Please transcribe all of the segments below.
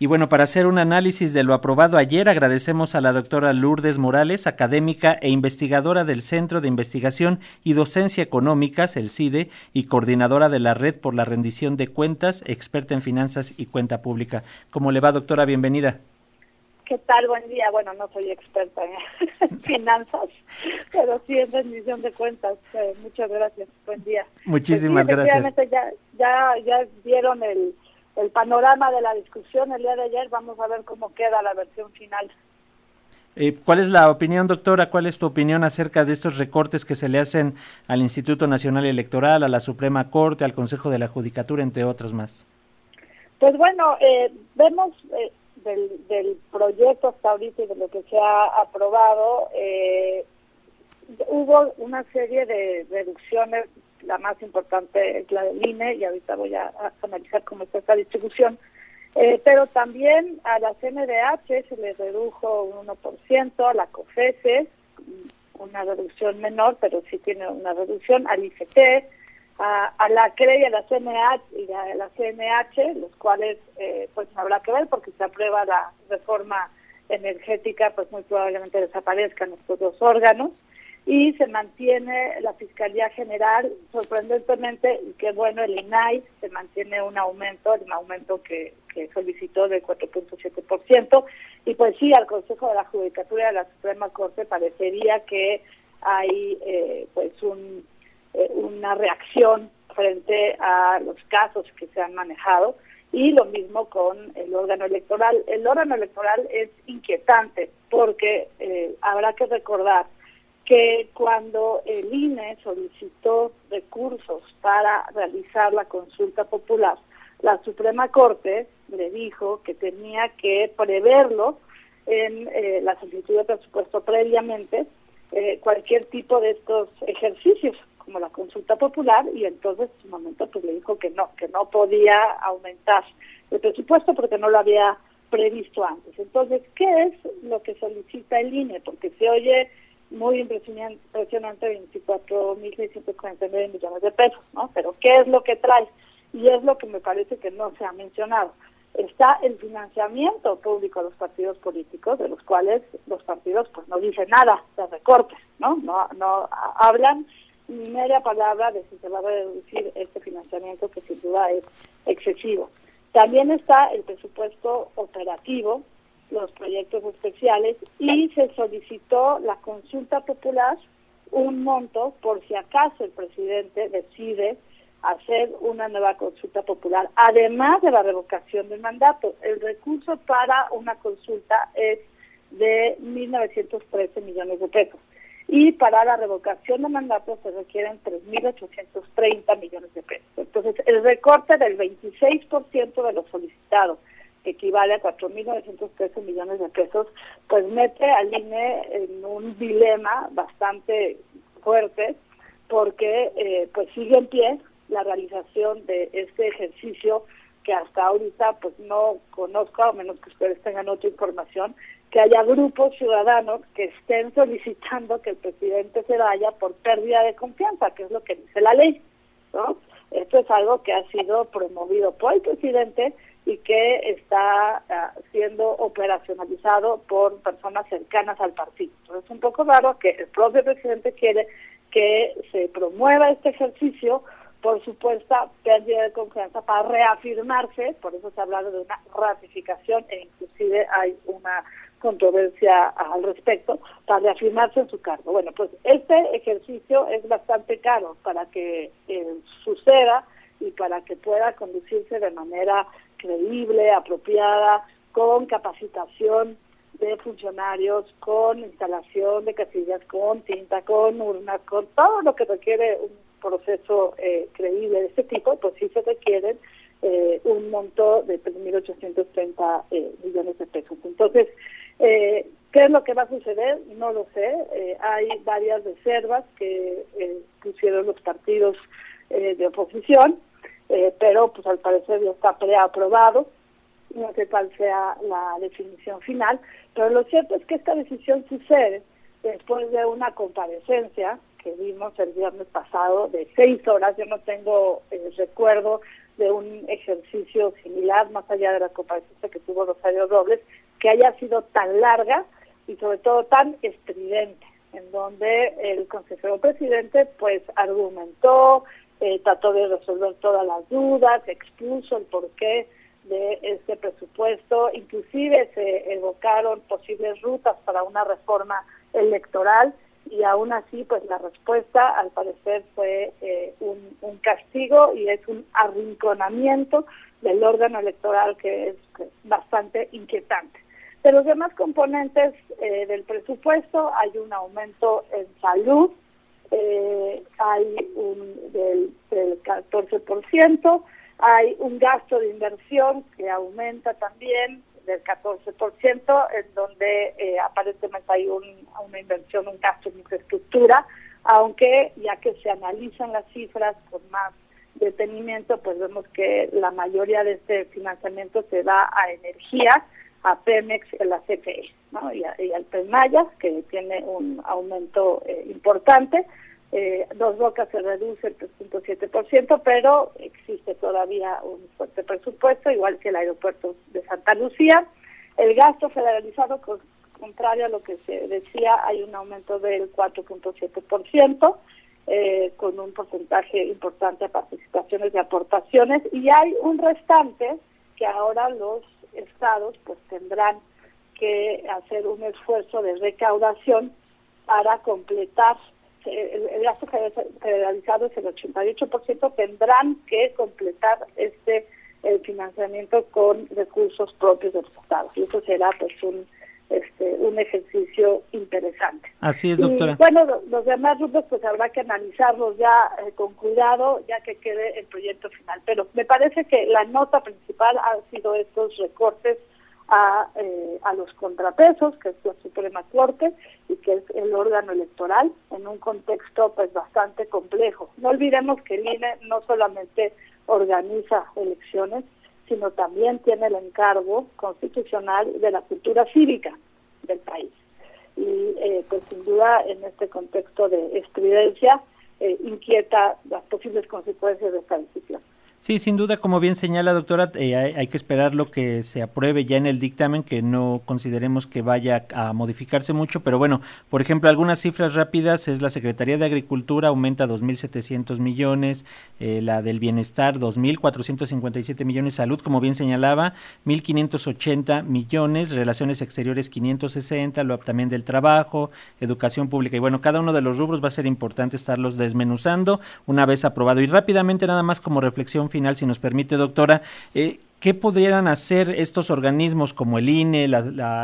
Y bueno, para hacer un análisis de lo aprobado ayer, agradecemos a la doctora Lourdes Morales, académica e investigadora del Centro de Investigación y Docencia Económicas, el CIDE, y coordinadora de la Red por la Rendición de Cuentas, experta en finanzas y cuenta pública. ¿Cómo le va, doctora? Bienvenida. ¿Qué tal? Buen día. Bueno, no soy experta en finanzas, pero sí en rendición de cuentas. Eh, muchas gracias. Buen día. Muchísimas pues gracias. Ya, ya, ya vieron el, el panorama de la discusión el día de ayer. Vamos a ver cómo queda la versión final. Eh, ¿Cuál es la opinión, doctora? ¿Cuál es tu opinión acerca de estos recortes que se le hacen al Instituto Nacional Electoral, a la Suprema Corte, al Consejo de la Judicatura, entre otros más? Pues bueno, eh, vemos eh, del, proyecto hasta ahorita y de lo que se ha aprobado, eh, hubo una serie de reducciones, la más importante es la del INE, y ahorita voy a, analizar cómo está esta distribución, eh, pero también a la CNDH se le redujo un 1%, a la COFESE una reducción menor, pero sí tiene una reducción, al ICT, a, la CRE y a la CNH y a la CNH, los cuales eh, pues habrá que ver porque se aprueba la reforma energética, pues muy probablemente desaparezcan estos dos órganos y se mantiene la Fiscalía General, sorprendentemente, y que bueno, el INAI se mantiene un aumento, el aumento que, que solicitó del 4.7%, y pues sí, al Consejo de la Judicatura de la Suprema Corte parecería que hay eh, pues un eh, una reacción frente a los casos que se han manejado y lo mismo con el órgano electoral. El órgano electoral es inquietante porque eh, habrá que recordar que cuando el INE solicitó recursos para realizar la consulta popular, la Suprema Corte le dijo que tenía que preverlo en eh, la solicitud de presupuesto previamente cualquier tipo de estos ejercicios como la consulta popular y entonces en su momento pues le dijo que no, que no podía aumentar el presupuesto porque no lo había previsto antes. Entonces, ¿qué es lo que solicita el INE? Porque se oye muy impresionante, impresionante 24.649 millones de pesos, ¿no? Pero ¿qué es lo que trae? Y es lo que me parece que no se ha mencionado. Está el financiamiento público a los partidos políticos, de los cuales los partidos pues no dicen nada de recortes, ¿no? No, no hablan ni media palabra de si se va a reducir este financiamiento que sin duda es excesivo. También está el presupuesto operativo, los proyectos especiales y se solicitó la consulta popular un monto por si acaso el presidente decide hacer una nueva consulta popular, además de la revocación del mandato. El recurso para una consulta es de 1.913 millones de pesos y para la revocación de mandato se requieren 3.830 millones de pesos. Entonces, el recorte del 26% de lo solicitado, equivale a 4.913 millones de pesos, pues mete al INE en un dilema bastante fuerte, porque eh, pues sigue en pie la realización de este ejercicio que hasta ahorita pues no conozco, a menos que ustedes tengan otra información, que haya grupos ciudadanos que estén solicitando que el presidente se vaya por pérdida de confianza, que es lo que dice la ley, ¿no? Esto es algo que ha sido promovido por el presidente y que está ah, siendo operacionalizado por personas cercanas al partido. Entonces es un poco raro que el propio presidente quiere que se promueva este ejercicio por supuesta pérdida de confianza para reafirmarse, por eso se ha hablado de una ratificación e inclusive hay una controversia al respecto para reafirmarse en su cargo. Bueno, pues este ejercicio es bastante caro para que eh, suceda y para que pueda conducirse de manera creíble, apropiada, con capacitación de funcionarios, con instalación de casillas, con tinta, con urnas, con todo lo que requiere un proceso eh, creíble de este tipo, pues sí se requieren eh, un monto de 3.830 eh, millones de pesos. Entonces, eh, ¿Qué es lo que va a suceder? No lo sé. Eh, hay varias reservas que eh, pusieron los partidos eh, de oposición, pero pues al parecer ya está preaprobado. No sé cuál sea la definición final, pero lo cierto es que esta decisión sucede después de una comparecencia que vimos el viernes pasado de seis horas. Yo no tengo recuerdo de un ejercicio similar, más allá de la comparecencia que tuvo Rosario Robles, que haya sido tan larga y sobre todo tan estridente, en donde el consejero presidente pues argumentó, eh, trató de resolver todas las dudas, expuso el porqué de este presupuesto, inclusive se evocaron posibles rutas para una reforma electoral y aún así pues la respuesta al parecer fue eh, un, castigo y es un arrinconamiento del órgano electoral que es bastante inquietante. De los demás componentes eh, del presupuesto hay un aumento en salud, eh, hay un del, del 14%, hay un gasto de inversión que aumenta también del 14%, en donde eh, aparentemente hay una inversión, un gasto en infraestructura, aunque ya que se analizan las cifras con más detenimiento, pues vemos que la mayoría de este financiamiento se da a energía, a Pemex, a la CFE, ¿no? y, al PEMAYA, que tiene un aumento eh, importante. Eh, Dos Bocas se reduce el 3.7%, pero existe todavía un fuerte presupuesto, igual que el aeropuerto de Santa Lucía. El gasto federalizado, contrario a lo que se decía, hay un aumento del 4.7%, eh, con un porcentaje importante de participaciones y aportaciones, y hay un restante que ahora los estados pues tendrán que hacer un esfuerzo de recaudación para completar el, gasto federalizado es el 88%, tendrán que completar este el financiamiento con recursos propios de los estados. Y eso será pues un un ejercicio interesante. Así es, doctora. bueno, los, demás grupos pues habrá que analizarlos ya eh, con cuidado, ya que quede el proyecto final. Pero me parece que la nota principal han sido estos recortes a, eh, a los contrapesos, que es la Suprema Corte y que es el órgano electoral, en un contexto pues bastante complejo. No olvidemos que el INE no solamente organiza elecciones, sino también tiene el encargo constitucional de la cultura cívica del país. Y eh, pues sin duda en este contexto de estridencia eh, inquieta las posibles consecuencias de esta decisión. Sí, sin duda, como bien señala doctora, eh, hay, que esperar lo que se apruebe ya en el dictamen, que no consideremos que vaya a modificarse mucho, pero bueno, por ejemplo, algunas cifras rápidas es la Secretaría de Agricultura aumenta 2.700 millones, eh, la del Bienestar 2.457 millones, Salud, como bien señalaba, 1.580 millones, Relaciones Exteriores 560, lo también del Trabajo, Educación Pública, y bueno, cada uno de los rubros va a ser importante estarlos desmenuzando una vez aprobado. Y rápidamente, nada más como reflexión final, si nos permite, doctora. Eh, ¿Qué podrían hacer estos organismos como el INE, la,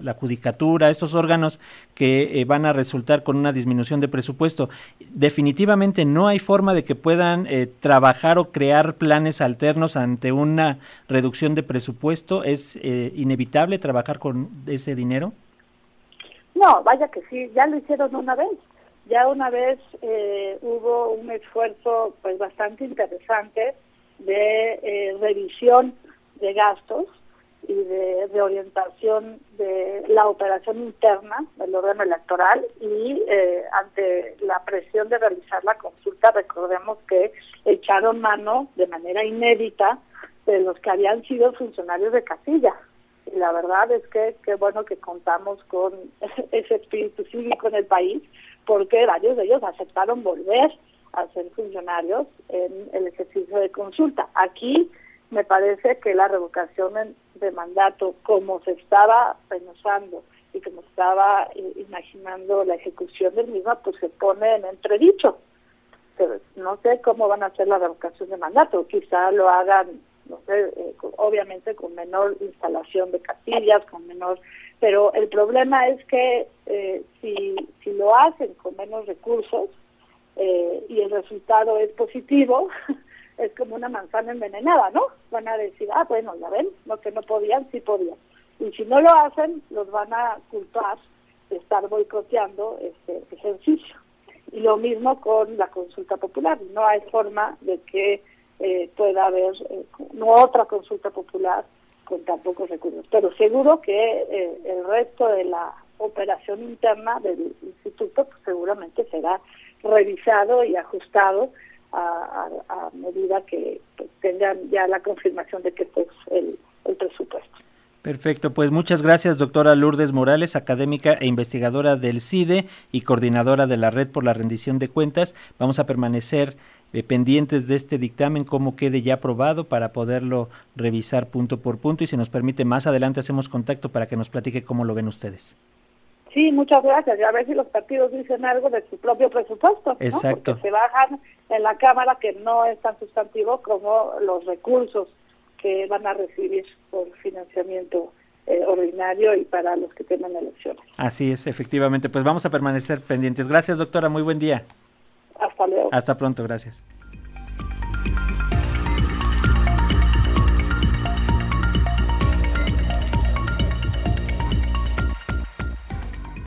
la, Judicatura, estos órganos que eh, van a resultar con una disminución de presupuesto? Definitivamente no hay forma de que puedan eh, trabajar o crear planes alternos ante una reducción de presupuesto. ¿Es inevitable trabajar con ese dinero? No, vaya que sí, ya lo hicieron una vez. Ya una vez hubo un esfuerzo pues bastante interesante de eh, revisión de gastos y de reorientación de la operación interna del órgano electoral y eh, ante la presión de realizar la consulta, recordemos que echaron mano de manera inédita de los que habían sido funcionarios de casilla. Y la verdad es que qué bueno que contamos con ese espíritu cívico en el país, porque varios de ellos aceptaron volver a ser funcionarios en el ejercicio de consulta. Aquí me parece que la revocación de mandato, como se estaba pensando y como estaba eh, imaginando la ejecución del mismo, pues se pone en entredicho. Pero no sé cómo van a hacer la revocación de mandato. Quizá lo hagan, no sé, eh, obviamente con menor instalación de casillas, con menor... Pero el problema es que eh, si, si lo hacen con menos recursos, eh, y el resultado es positivo, es como una manzana envenenada, ¿no? Van a decir, ah, bueno, ya ven, lo que no podían, sí podían. Y si no lo hacen, los van a culpar de estar boicoteando este ejercicio. Y lo mismo con la consulta popular. No hay forma de que eh, pueda haber eh, no otra consulta popular con tan pocos recursos. Pero seguro que el resto de la operación interna del instituto pues, seguramente será revisado y ajustado a, medida que pues, tengan ya la confirmación de que este es el, el presupuesto. Perfecto, pues muchas gracias, doctora Lourdes Morales, académica e investigadora del CIDE y coordinadora de la Red por la Rendición de Cuentas. Vamos a permanecer eh, pendientes de este dictamen, cómo quede ya aprobado para poderlo revisar punto por punto y si nos permite más adelante hacemos contacto para que nos platique cómo lo ven ustedes. Sí, muchas gracias. Y a ver si los partidos dicen algo de su propio presupuesto. Exacto. Porque se bajan en la Cámara que no es tan sustantivo como los recursos que van a recibir por financiamiento eh, ordinario y para los que tengan elecciones. Así es, efectivamente. Pues vamos a permanecer pendientes. Gracias, doctora. Muy buen día. Hasta luego. Hasta pronto, gracias.